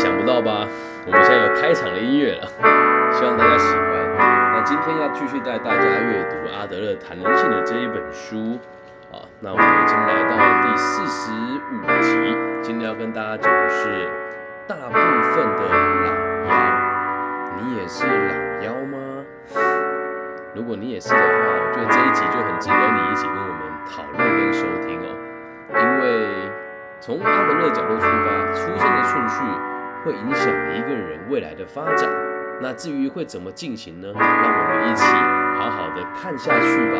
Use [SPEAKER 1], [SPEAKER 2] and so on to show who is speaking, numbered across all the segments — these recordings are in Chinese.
[SPEAKER 1] 想不到吧？我们现在有开场的音乐了，希望大家喜欢。那今天要继续带大家阅读阿德勒谈人性的这一本书啊。那我们已经来到第四十五集，今天要跟大家讲的是大部分的老妖，你也是老妖吗？如果你也是的话，我觉得这一集就很值得你一起跟我们讨论跟收听哦，因为。从阿德勒角度出发，出生的顺序会影响一个人未来的发展。那至于会怎么进行呢？让我们一起好好的看下去吧。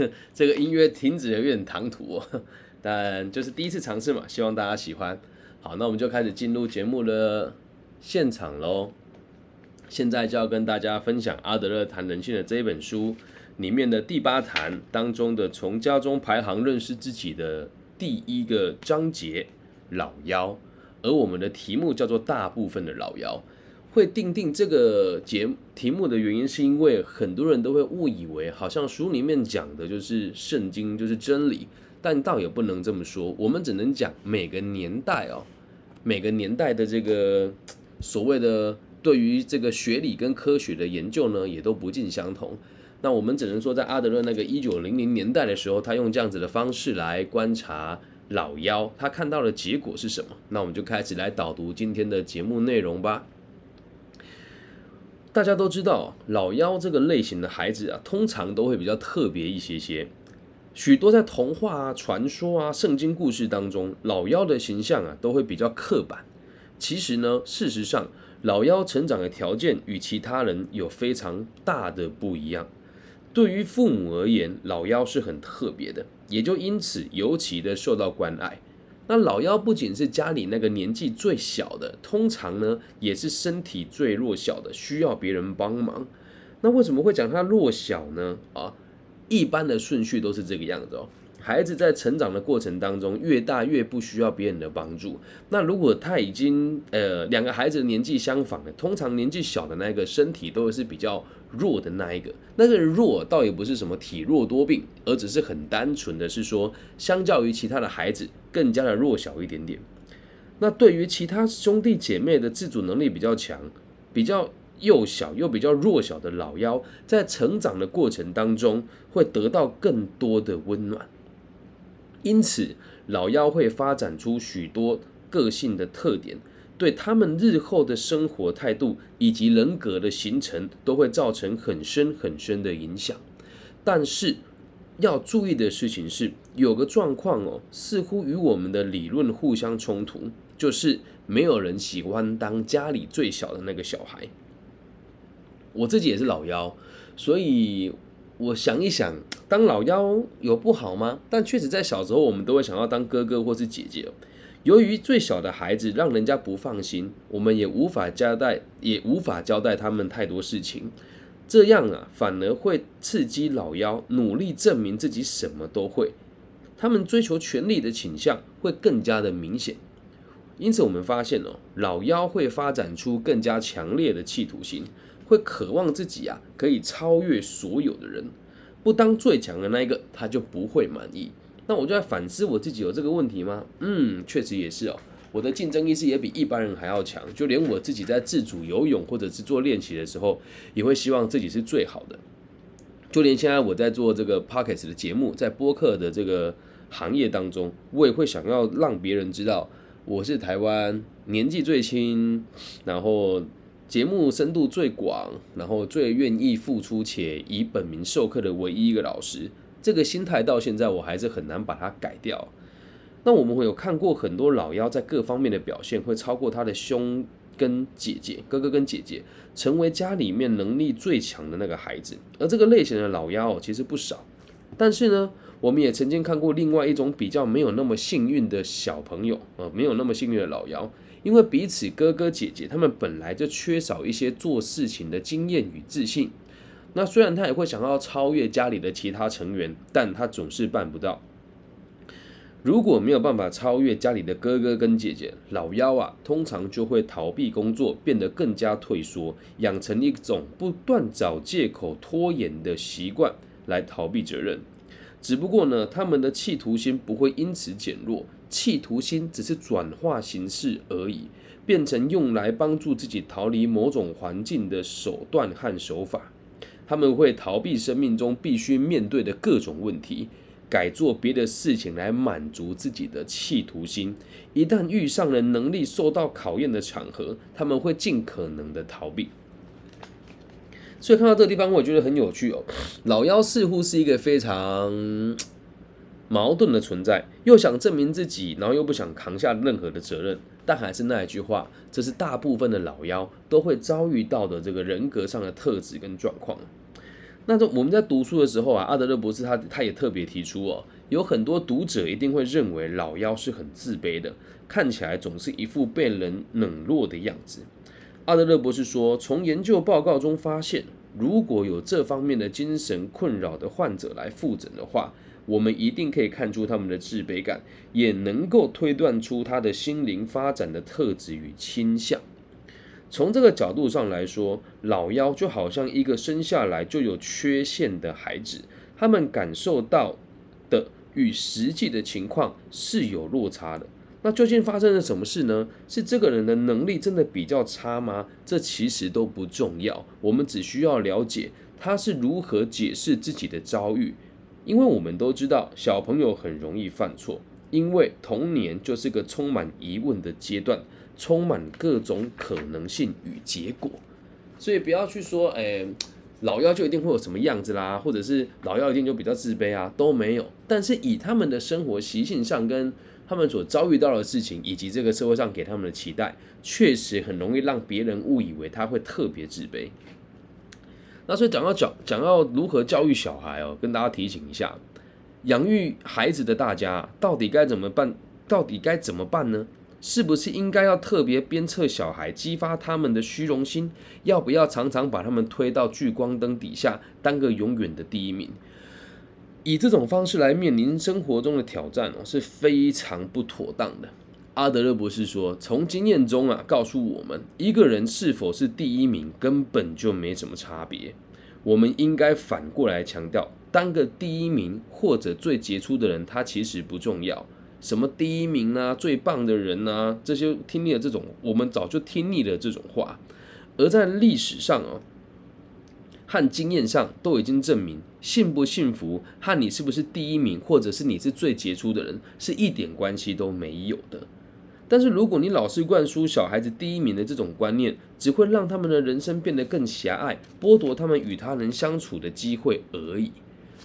[SPEAKER 1] 这个音乐停止有点唐突哦，但就是第一次尝试嘛，希望大家喜欢。好，那我们就开始进入节目的现场喽。现在就要跟大家分享阿德勒谈人性的这一本书里面的第八谈当中的从家中排行认识自己的第一个章节老妖，而我们的题目叫做大部分的老妖。会定定这个节题目的原因，是因为很多人都会误以为好像书里面讲的就是圣经，就是真理，但倒也不能这么说。我们只能讲每个年代哦，每个年代的这个所谓的。对于这个学理跟科学的研究呢，也都不尽相同。那我们只能说，在阿德勒那个一九零零年代的时候，他用这样子的方式来观察老妖，他看到的结果是什么？那我们就开始来导读今天的节目内容吧。大家都知道，老妖这个类型的孩子啊，通常都会比较特别一些些。许多在童话啊、传说啊、圣经故事当中，老妖的形象啊，都会比较刻板。其实呢，事实上。老妖成长的条件与其他人有非常大的不一样。对于父母而言，老幺是很特别的，也就因此尤其的受到关爱。那老幺不仅是家里那个年纪最小的，通常呢也是身体最弱小的，需要别人帮忙。那为什么会讲他弱小呢？啊，一般的顺序都是这个样子哦。孩子在成长的过程当中，越大越不需要别人的帮助。那如果他已经呃两个孩子年纪相仿的，通常年纪小的那个身体都是比较弱的那一个。那个弱倒也不是什么体弱多病，而只是很单纯的是说，相较于其他的孩子更加的弱小一点点。那对于其他兄弟姐妹的自主能力比较强、比较幼小又比较弱小的老幺，在成长的过程当中会得到更多的温暖。因此，老妖会发展出许多个性的特点，对他们日后的生活态度以及人格的形成都会造成很深很深的影响。但是要注意的事情是，有个状况哦，似乎与我们的理论互相冲突，就是没有人喜欢当家里最小的那个小孩。我自己也是老妖，所以。我想一想，当老幺有不好吗？但确实在小时候，我们都会想要当哥哥或是姐姐。由于最小的孩子让人家不放心，我们也无法交代，也无法交代他们太多事情。这样啊，反而会刺激老幺努力证明自己什么都会。他们追求权力的倾向会更加的明显。因此，我们发现哦，老幺会发展出更加强烈的企图心。会渴望自己啊，可以超越所有的人，不当最强的那一个，他就不会满意。那我就在反思我自己有这个问题吗？嗯，确实也是哦。我的竞争意识也比一般人还要强，就连我自己在自主游泳或者是做练习的时候，也会希望自己是最好的。就连现在我在做这个 p o c k e t 的节目，在播客的这个行业当中，我也会想要让别人知道我是台湾年纪最轻，然后。节目深度最广，然后最愿意付出且以本名授课的唯一一个老师，这个心态到现在我还是很难把它改掉。那我们会有看过很多老妖在各方面的表现会超过他的兄跟姐姐、哥哥跟姐姐，成为家里面能力最强的那个孩子。而这个类型的老妖其实不少，但是呢，我们也曾经看过另外一种比较没有那么幸运的小朋友，呃，没有那么幸运的老妖。因为彼此哥哥姐姐，他们本来就缺少一些做事情的经验与自信。那虽然他也会想要超越家里的其他成员，但他总是办不到。如果没有办法超越家里的哥哥跟姐姐，老幺啊，通常就会逃避工作，变得更加退缩，养成一种不断找借口拖延的习惯来逃避责任。只不过呢，他们的企图心不会因此减弱，企图心只是转化形式而已，变成用来帮助自己逃离某种环境的手段和手法。他们会逃避生命中必须面对的各种问题。改做别的事情来满足自己的企图心。一旦遇上了能力受到考验的场合，他们会尽可能的逃避。所以看到这个地方，我觉得很有趣哦。老妖似乎是一个非常矛盾的存在，又想证明自己，然后又不想扛下任何的责任。但还是那一句话，这是大部分的老妖都会遭遇到的这个人格上的特质跟状况。那这我们在读书的时候啊，阿德勒博士他他也特别提出哦，有很多读者一定会认为老妖是很自卑的，看起来总是一副被人冷落的样子。阿德勒博士说，从研究报告中发现，如果有这方面的精神困扰的患者来复诊的话，我们一定可以看出他们的自卑感，也能够推断出他的心灵发展的特质与倾向。从这个角度上来说，老妖就好像一个生下来就有缺陷的孩子，他们感受到的与实际的情况是有落差的。那究竟发生了什么事呢？是这个人的能力真的比较差吗？这其实都不重要，我们只需要了解他是如何解释自己的遭遇，因为我们都知道小朋友很容易犯错，因为童年就是个充满疑问的阶段。充满各种可能性与结果，所以不要去说，哎，老妖就一定会有什么样子啦，或者是老妖一定就比较自卑啊，都没有。但是以他们的生活习性上，跟他们所遭遇到的事情，以及这个社会上给他们的期待，确实很容易让别人误以为他会特别自卑。那所以讲到讲讲到如何教育小孩哦，跟大家提醒一下，养育孩子的大家到底该怎么办？到底该怎么办呢？是不是应该要特别鞭策小孩，激发他们的虚荣心？要不要常常把他们推到聚光灯底下，当个永远的第一名？以这种方式来面临生活中的挑战哦，是非常不妥当的。阿德勒博士说，从经验中啊，告诉我们，一个人是否是第一名根本就没什么差别。我们应该反过来强调，当个第一名或者最杰出的人，他其实不重要。什么第一名啊，最棒的人啊，这些听腻了这种，我们早就听腻了这种话。而在历史上啊，和经验上都已经证明，幸不幸福和你是不是第一名，或者是你是最杰出的人，是一点关系都没有的。但是如果你老是灌输小孩子第一名的这种观念，只会让他们的人生变得更狭隘，剥夺他们与他人相处的机会而已。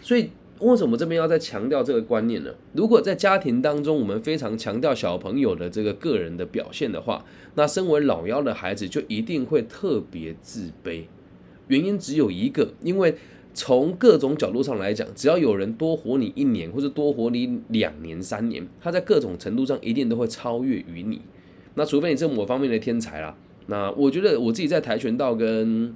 [SPEAKER 1] 所以。为什么这边要再强调这个观念呢？如果在家庭当中，我们非常强调小朋友的这个个人的表现的话，那身为老幺的孩子就一定会特别自卑。原因只有一个，因为从各种角度上来讲，只要有人多活你一年，或者多活你两年、三年，他在各种程度上一定都会超越于你。那除非你是某方面的天才啦。那我觉得我自己在跆拳道跟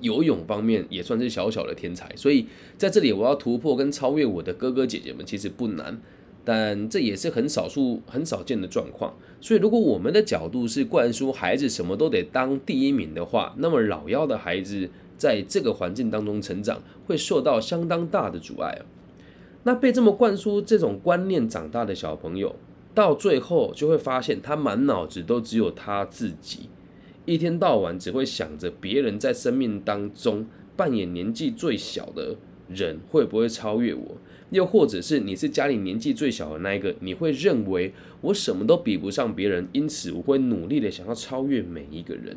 [SPEAKER 1] 游泳方面也算是小小的天才，所以在这里我要突破跟超越我的哥哥姐姐们其实不难，但这也是很少数很少见的状况。所以如果我们的角度是灌输孩子什么都得当第一名的话，那么老幺的孩子在这个环境当中成长会受到相当大的阻碍。那被这么灌输这种观念长大的小朋友，到最后就会发现他满脑子都只有他自己。一天到晚只会想着别人在生命当中扮演年纪最小的人会不会超越我，又或者是你是家里年纪最小的那一个，你会认为我什么都比不上别人，因此我会努力的想要超越每一个人，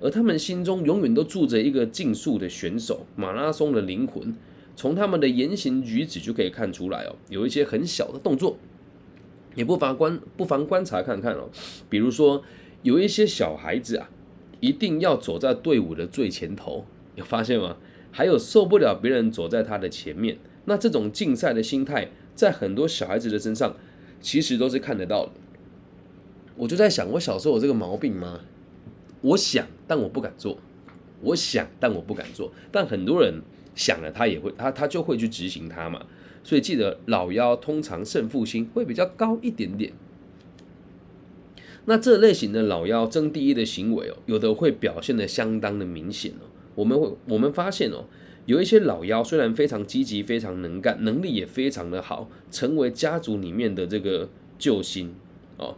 [SPEAKER 1] 而他们心中永远都住着一个竞速的选手，马拉松的灵魂，从他们的言行举止就可以看出来哦，有一些很小的动作，也不妨观不妨观察看看哦，比如说有一些小孩子啊。一定要走在队伍的最前头，有发现吗？还有受不了别人走在他的前面，那这种竞赛的心态，在很多小孩子的身上，其实都是看得到的。我就在想，我小时候有这个毛病吗？我想，但我不敢做。我想，但我不敢做。但很多人想了，他也会，他他就会去执行它嘛。所以记得，老幺通常胜负心会比较高一点点。那这类型的老妖争第一的行为哦，有的会表现的相当的明显哦。我们会我们发现哦，有一些老妖虽然非常积极、非常能干，能力也非常的好，成为家族里面的这个救星哦。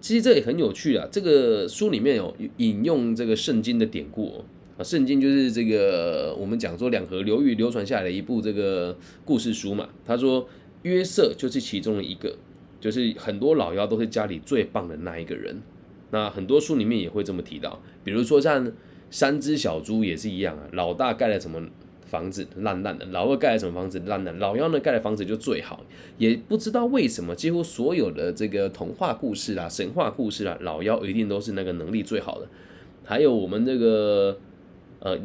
[SPEAKER 1] 其实这也很有趣啊。这个书里面有引用这个圣经的典故啊，圣经就是这个我们讲说两河流域流传下来的一部这个故事书嘛。他说约瑟就是其中的一个，就是很多老妖都是家里最棒的那一个人。那很多书里面也会这么提到，比如说像三只小猪也是一样啊，老大盖了什么房子烂烂的，老二盖了什么房子烂烂，老幺呢盖的房子就最好，也不知道为什么，几乎所有的这个童话故事啦、神话故事啦，老幺一定都是那个能力最好的。还有我们这个呃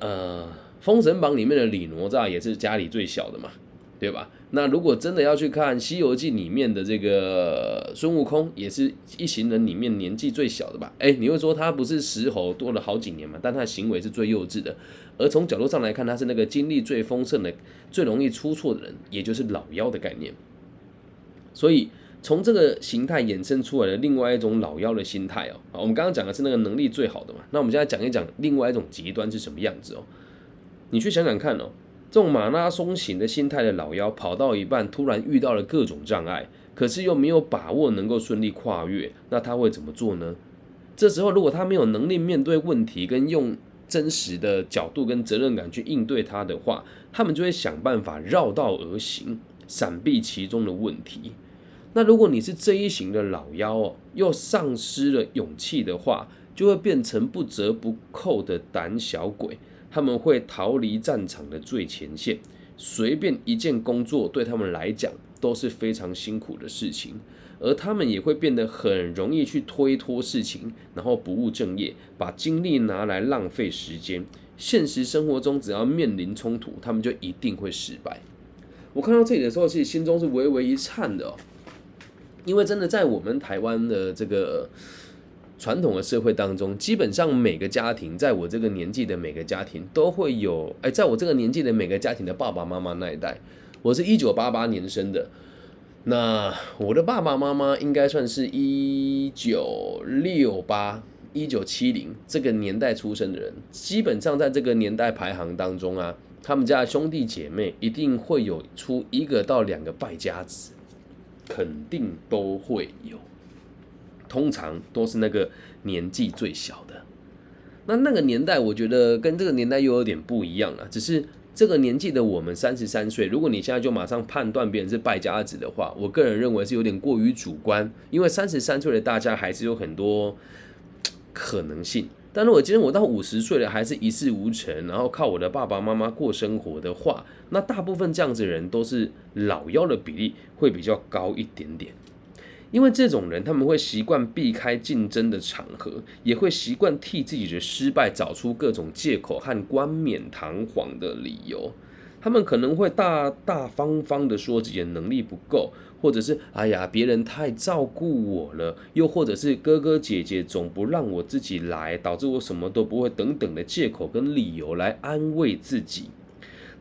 [SPEAKER 1] 呃《封神榜》里面的李哪吒也是家里最小的嘛。对吧？那如果真的要去看《西游记》里面的这个孙悟空，也是一行人里面年纪最小的吧？哎，你会说他不是石猴多了好几年嘛？但他的行为是最幼稚的。而从角度上来看，他是那个精力最丰盛的、最容易出错的人，也就是老妖的概念。所以从这个形态衍生出来的另外一种老妖的心态哦，我们刚刚讲的是那个能力最好的嘛？那我们现在讲一讲另外一种极端是什么样子哦？你去想想看哦。这种马拉松型的心态的老妖，跑到一半突然遇到了各种障碍，可是又没有把握能够顺利跨越，那他会怎么做呢？这时候如果他没有能力面对问题，跟用真实的角度跟责任感去应对它的话，他们就会想办法绕道而行，闪避其中的问题。那如果你是这一型的老妖哦，又丧失了勇气的话，就会变成不折不扣的胆小鬼。他们会逃离战场的最前线，随便一件工作对他们来讲都是非常辛苦的事情，而他们也会变得很容易去推脱事情，然后不务正业，把精力拿来浪费时间。现实生活中，只要面临冲突，他们就一定会失败。我看到这里的时候，其实心中是微微一颤的哦，因为真的在我们台湾的这个。传统的社会当中，基本上每个家庭，在我这个年纪的每个家庭都会有，哎，在我这个年纪的每个家庭的爸爸妈妈那一代，我是一九八八年生的，那我的爸爸妈妈应该算是一九六八、一九七零这个年代出生的人，基本上在这个年代排行当中啊，他们家的兄弟姐妹一定会有出一个到两个败家子，肯定都会有。通常都是那个年纪最小的，那那个年代，我觉得跟这个年代又有点不一样了。只是这个年纪的我们三十三岁，如果你现在就马上判断别人是败家子的话，我个人认为是有点过于主观。因为三十三岁的大家还是有很多可能性。但如果今天我到五十岁了，还是一事无成，然后靠我的爸爸妈妈过生活的话，那大部分这样子的人都是老幺的比例会比较高一点点。因为这种人，他们会习惯避开竞争的场合，也会习惯替自己的失败找出各种借口和冠冕堂皇的理由。他们可能会大大方方的说自己的能力不够，或者是哎呀别人太照顾我了，又或者是哥哥姐姐总不让我自己来，导致我什么都不会等等的借口跟理由来安慰自己。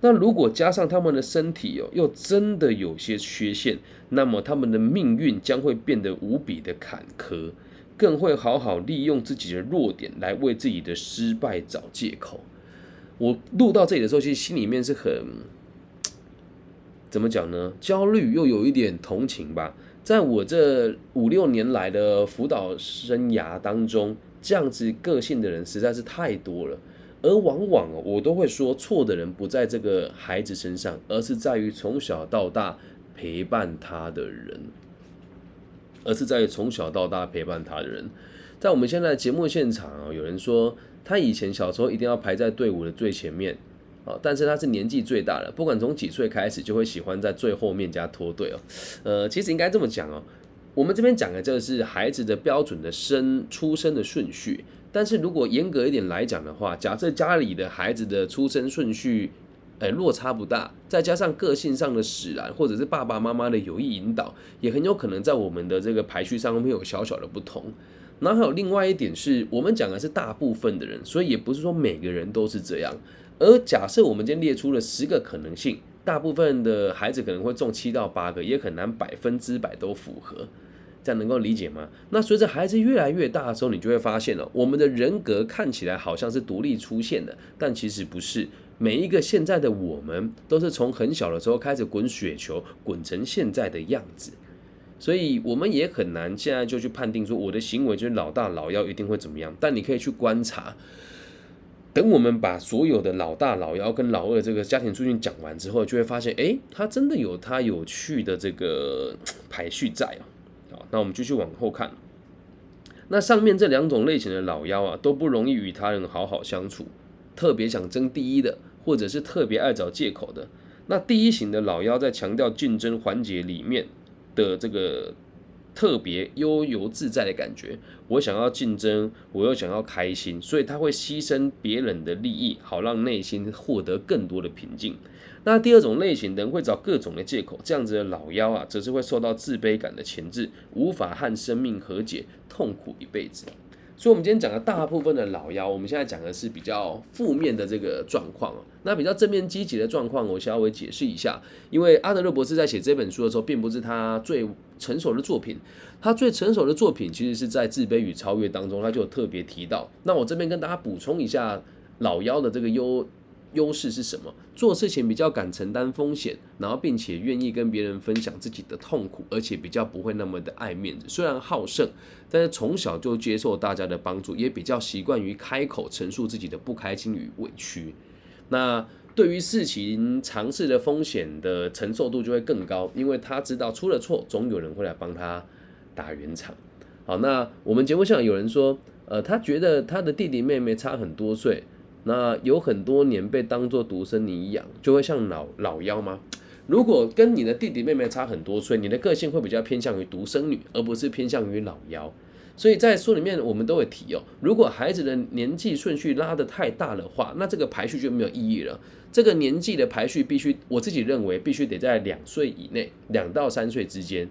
[SPEAKER 1] 那如果加上他们的身体哦，又真的有些缺陷，那么他们的命运将会变得无比的坎坷，更会好好利用自己的弱点来为自己的失败找借口。我录到这里的时候，其实心里面是很怎么讲呢？焦虑又有一点同情吧。在我这五六年来的辅导生涯当中，这样子个性的人实在是太多了。而往往我都会说，错的人不在这个孩子身上，而是在于从小到大陪伴他的人，而是在于从小到大陪伴他的人。在我们现在节目现场啊，有人说他以前小时候一定要排在队伍的最前面啊，但是他是年纪最大的，不管从几岁开始，就会喜欢在最后面加脱队哦。呃，其实应该这么讲哦，我们这边讲的这个是孩子的标准的生出生的顺序。但是如果严格一点来讲的话，假设家里的孩子的出生顺序，诶落差不大，再加上个性上的使然，或者是爸爸妈妈的有意引导，也很有可能在我们的这个排序上面有小小的不同。然后还有另外一点是，我们讲的是大部分的人，所以也不是说每个人都是这样。而假设我们今天列出了十个可能性，大部分的孩子可能会中七到八个，也很难百分之百都符合。这样能够理解吗？那随着孩子越来越大的时候，你就会发现了，我们的人格看起来好像是独立出现的，但其实不是。每一个现在的我们，都是从很小的时候开始滚雪球，滚成现在的样子。所以我们也很难现在就去判定说我的行为就是老大老幺一定会怎么样。但你可以去观察，等我们把所有的老大老幺跟老二这个家庭促进讲完之后，就会发现，哎，他真的有他有趣的这个排序在啊。那我们继续往后看。那上面这两种类型的老妖啊，都不容易与他人好好相处，特别想争第一的，或者是特别爱找借口的。那第一型的老妖在强调竞争环节里面。的这个特别悠游自在的感觉，我想要竞争，我又想要开心，所以他会牺牲别人的利益，好让内心获得更多的平静。那第二种类型的人会找各种的借口，这样子的老妖啊，则是会受到自卑感的钳制，无法和生命和解，痛苦一辈子。所以，我们今天讲的大部分的老妖，我们现在讲的是比较负面的这个状况那比较正面积极的状况，我稍微解释一下。因为阿德勒博士在写这本书的时候，并不是他最成熟的作品。他最成熟的作品，其实是在《自卑与超越》当中，他就有特别提到。那我这边跟大家补充一下老妖的这个优。优势是什么？做事情比较敢承担风险，然后并且愿意跟别人分享自己的痛苦，而且比较不会那么的爱面子。虽然好胜，但是从小就接受大家的帮助，也比较习惯于开口陈述自己的不开心与委屈。那对于事情尝试的风险的承受度就会更高，因为他知道出了错，总有人会来帮他打圆场。好，那我们节目上有人说，呃，他觉得他的弟弟妹妹差很多岁。那有很多年被当做独生女养，就会像老老幺吗？如果跟你的弟弟妹妹差很多岁，你的个性会比较偏向于独生女，而不是偏向于老幺。所以在书里面我们都会提哦，如果孩子的年纪顺序拉得太大的话，那这个排序就没有意义了。这个年纪的排序必须，我自己认为必须得在两岁以内，两到三岁之间。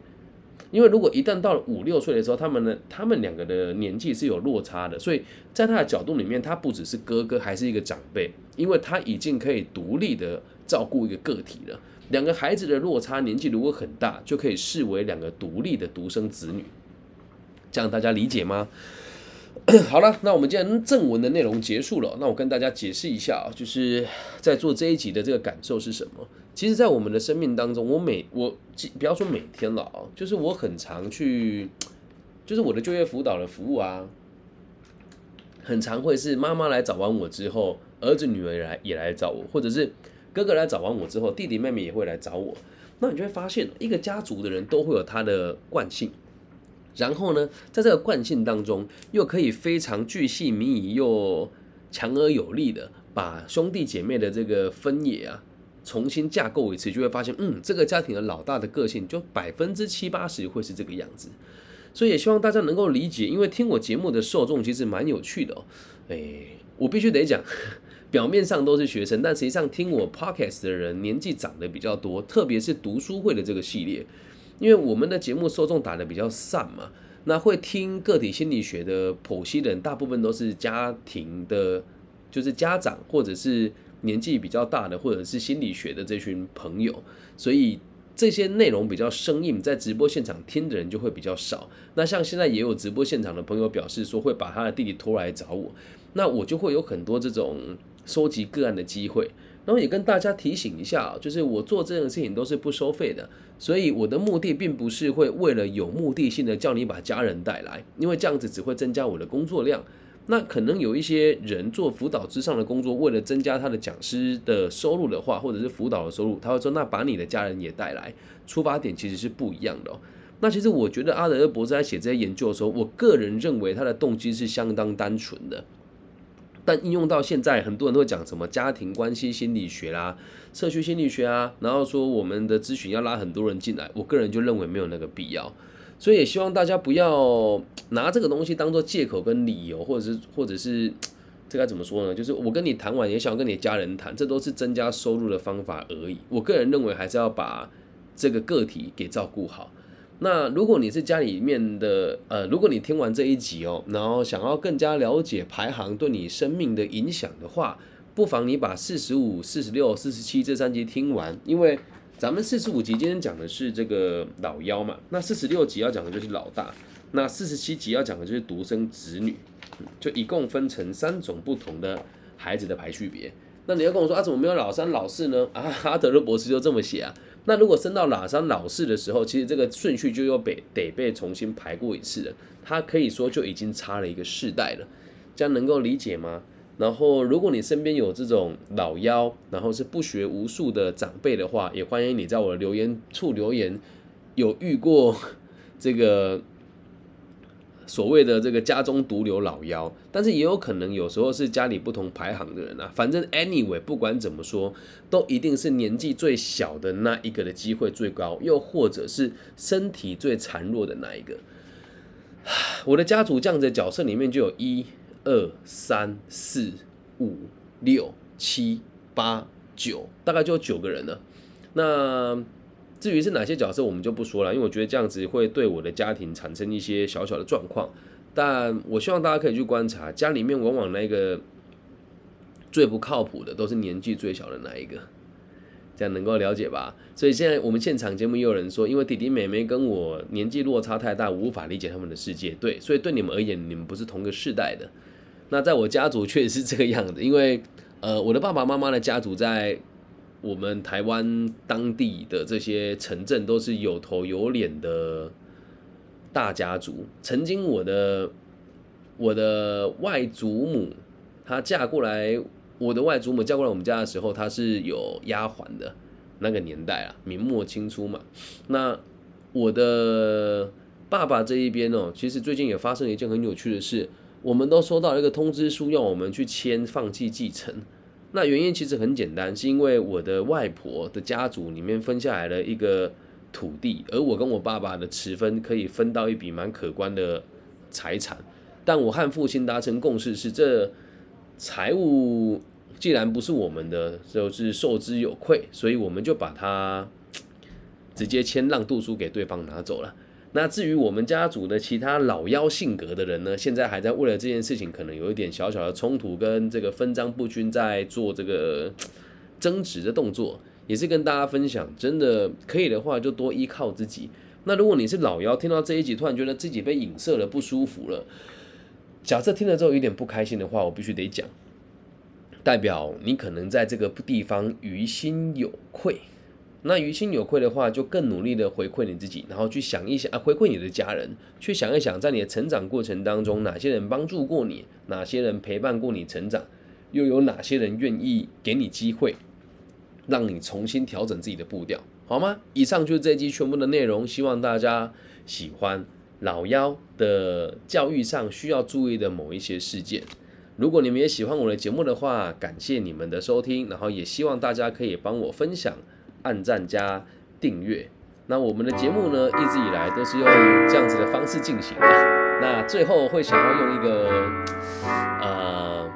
[SPEAKER 1] 因为如果一旦到了五六岁的时候，他们呢，他们两个的年纪是有落差的，所以在他的角度里面，他不只是哥哥，还是一个长辈，因为他已经可以独立的照顾一个个体了。两个孩子的落差年纪如果很大，就可以视为两个独立的独生子女，这样大家理解吗？好了，那我们今天正文的内容结束了，那我跟大家解释一下啊，就是在做这一集的这个感受是什么。其实，在我们的生命当中，我每我不要说每天了啊，就是我很常去，就是我的就业辅导的服务啊，很常会是妈妈来找完我之后，儿子女儿来也来找我，或者是哥哥来找完我之后，弟弟妹妹也会来找我。那你就会发现，一个家族的人都会有他的惯性，然后呢，在这个惯性当中，又可以非常巨细靡遗又强而有力的把兄弟姐妹的这个分野啊。重新架构一次，就会发现，嗯，这个家庭的老大的个性就百分之七八十会是这个样子，所以也希望大家能够理解，因为听我节目的受众其实蛮有趣的哦。哎，我必须得讲，表面上都是学生，但实际上听我 podcast 的人年纪长得比较多，特别是读书会的这个系列，因为我们的节目受众打的比较散嘛，那会听个体心理学的剖析的人，大部分都是家庭的，就是家长或者是。年纪比较大的，或者是心理学的这群朋友，所以这些内容比较生硬，在直播现场听的人就会比较少。那像现在也有直播现场的朋友表示说会把他的弟弟拖来找我，那我就会有很多这种收集个案的机会。然后也跟大家提醒一下，就是我做这件事情都是不收费的，所以我的目的并不是会为了有目的性的叫你把家人带来，因为这样子只会增加我的工作量。那可能有一些人做辅导之上的工作，为了增加他的讲师的收入的话，或者是辅导的收入，他会说：“那把你的家人也带来。”出发点其实是不一样的。那其实我觉得阿德勒博士在写这些研究的时候，我个人认为他的动机是相当单纯的。但应用到现在，很多人都会讲什么家庭关系心理学啦、社区心理学啊，然后说我们的咨询要拉很多人进来，我个人就认为没有那个必要。所以也希望大家不要 拿这个东西当做借口跟理由，或者是或者是 这该怎么说呢？就是我跟你谈完，也想跟你家人谈，这都是增加收入的方法而已。我个人认为还是要把这个个体给照顾好。那如果你是家里面的，呃，如果你听完这一集哦，然后想要更加了解排行对你生命的影响的话，不妨你把四十五、四十六、四十七这三集听完，因为。咱们四十五集今天讲的是这个老幺嘛，那四十六集要讲的就是老大，那四十七集要讲的就是独生子女，就一共分成三种不同的孩子的排序别。那你要跟我说啊，怎么没有老三老四呢？啊，阿德勒博士就这么写啊。那如果升到老三老四的时候，其实这个顺序就又被得被重新排过一次了。他可以说就已经差了一个世代了，这样能够理解吗？然后，如果你身边有这种老妖，然后是不学无术的长辈的话，也欢迎你在我的留言处留言，有遇过这个所谓的这个家中独留老妖，但是也有可能有时候是家里不同排行的人啊。反正 anyway，不管怎么说，都一定是年纪最小的那一个的机会最高，又或者是身体最孱弱的那一个。我的家族这样子的角色里面就有一。二三四五六七八九，大概就九个人了。那至于是哪些角色，我们就不说了，因为我觉得这样子会对我的家庭产生一些小小的状况。但我希望大家可以去观察，家里面往往那个最不靠谱的，都是年纪最小的那一个。这样能够了解吧？所以现在我们现场节目也有人说，因为弟弟妹妹跟我年纪落差太大，无法理解他们的世界。对，所以对你们而言，你们不是同个世代的。那在我家族确实是这个样子，因为呃，我的爸爸妈妈的家族在我们台湾当地的这些城镇都是有头有脸的大家族。曾经我的我的外祖母她嫁过来，我的外祖母嫁过来我们家的时候，她是有丫鬟的那个年代啊，明末清初嘛。那我的爸爸这一边哦，其实最近也发生了一件很有趣的事。我们都收到一个通知书，要我们去签放弃继承。那原因其实很简单，是因为我的外婆的家族里面分下来了一个土地，而我跟我爸爸的持分可以分到一笔蛮可观的财产。但我和父亲达成共识是，这财务既然不是我们的，就是受之有愧，所以我们就把它 直接签让渡书给对方拿走了。那至于我们家族的其他老妖性格的人呢，现在还在为了这件事情可能有一点小小的冲突跟这个分赃不均，在做这个 争执的动作，也是跟大家分享，真的可以的话就多依靠自己。那如果你是老妖，听到这一集突然觉得自己被影射了，不舒服了，假设听了之后有点不开心的话，我必须得讲，代表你可能在这个地方于心有愧。那于心有愧的话，就更努力的回馈你自己，然后去想一想啊，回馈你的家人，去想一想，在你的成长过程当中，哪些人帮助过你，哪些人陪伴过你成长，又有哪些人愿意给你机会，让你重新调整自己的步调，好吗？以上就是这一期全部的内容，希望大家喜欢老妖的教育上需要注意的某一些事件。如果你们也喜欢我的节目的话，感谢你们的收听，然后也希望大家可以帮我分享。按赞加订阅，那我们的节目呢，一直以来都是用这样子的方式进行的。那最后会想要用一个呃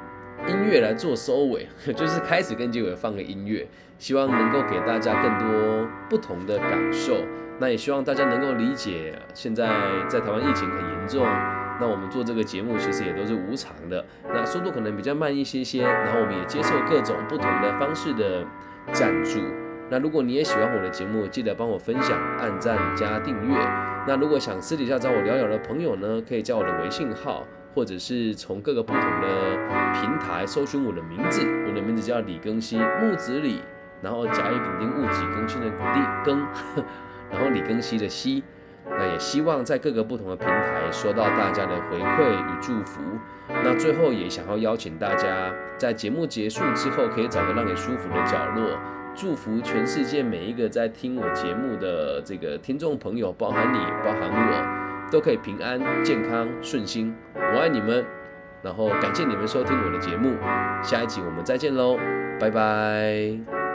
[SPEAKER 1] 音乐来做收尾，就是开始跟结尾放个音乐，希望能够给大家更多不同的感受。那也希望大家能够理解，现在在台湾疫情很严重，那我们做这个节目其实也都是无偿的，那速度可能比较慢一些些，然后我们也接受各种不同的方式的赞助。那如果你也喜欢我的节目，记得帮我分享、按赞加订阅。那如果想私底下找我聊聊的朋友呢，可以加我的微信号，或者是从各个不同的平台搜寻我的名字。我的名字叫李更新，木子李，然后甲乙丙丁戊己更新的李更，然后李更新的西。那也希望在各个不同的平台收到大家的回馈与祝福。那最后也想要邀请大家，在节目结束之后，可以找个让你舒服的角落。祝福全世界每一个在听我节目的这个听众朋友，包含你，包含我，都可以平安、健康、顺心。我爱你们，然后感谢你们收听我的节目。下一集我们再见喽，拜拜。